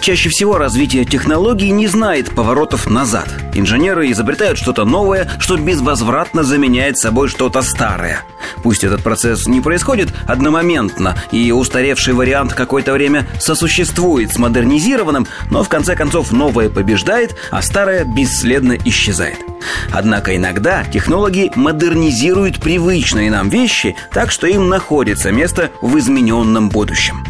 Чаще всего развитие технологий не знает поворотов назад. Инженеры изобретают что-то новое, что безвозвратно заменяет собой что-то старое. Пусть этот процесс не происходит одномоментно, и устаревший вариант какое-то время сосуществует с модернизированным, но в конце концов новое побеждает, а старое бесследно исчезает. Однако иногда технологии модернизируют привычные нам вещи так, что им находится место в измененном будущем.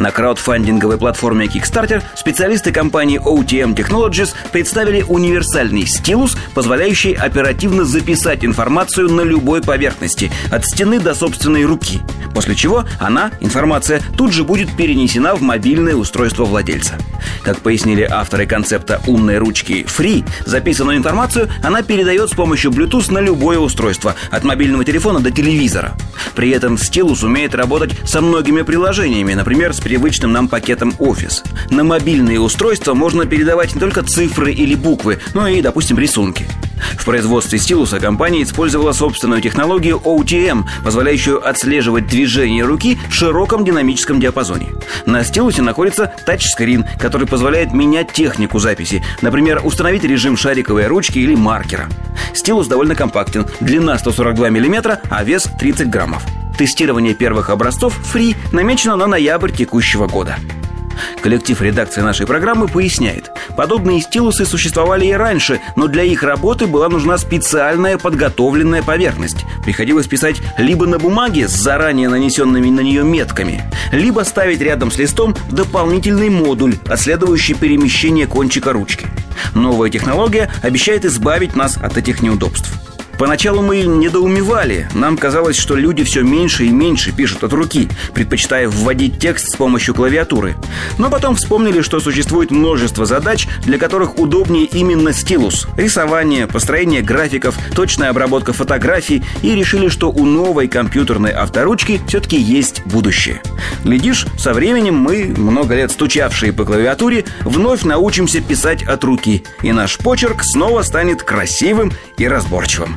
На краудфандинговой платформе Kickstarter специалисты компании OTM Technologies представили универсальный стилус, позволяющий оперативно записать информацию на любой поверхности, от стены до собственной руки. После чего она, информация, тут же будет перенесена в мобильное устройство владельца. Как пояснили авторы концепта умной ручки Free, записанную информацию она передает с помощью Bluetooth на любое устройство, от мобильного телефона до телевизора. При этом стилус умеет работать со многими приложениями, например, с привычным нам пакетом Office. На мобильные устройства можно передавать не только цифры или буквы, но и, допустим, рисунки. В производстве стилуса компания использовала собственную технологию OTM, позволяющую отслеживать движение руки в широком динамическом диапазоне. На стилусе находится тачскрин, который позволяет менять технику записи, например, установить режим шариковой ручки или маркера. Стилус довольно компактен, длина 142 мм, а вес 30 граммов. Тестирование первых образцов Free намечено на ноябрь текущего года. Коллектив редакции нашей программы поясняет, подобные стилусы существовали и раньше, но для их работы была нужна специальная подготовленная поверхность. Приходилось писать либо на бумаге с заранее нанесенными на нее метками, либо ставить рядом с листом дополнительный модуль, отследующий перемещение кончика ручки. Новая технология обещает избавить нас от этих неудобств. Поначалу мы недоумевали. Нам казалось, что люди все меньше и меньше пишут от руки, предпочитая вводить текст с помощью клавиатуры. Но потом вспомнили, что существует множество задач, для которых удобнее именно стилус. Рисование, построение графиков, точная обработка фотографий и решили, что у новой компьютерной авторучки все-таки есть будущее. Глядишь, со временем мы, много лет стучавшие по клавиатуре, вновь научимся писать от руки, и наш почерк снова станет красивым и разборчивым.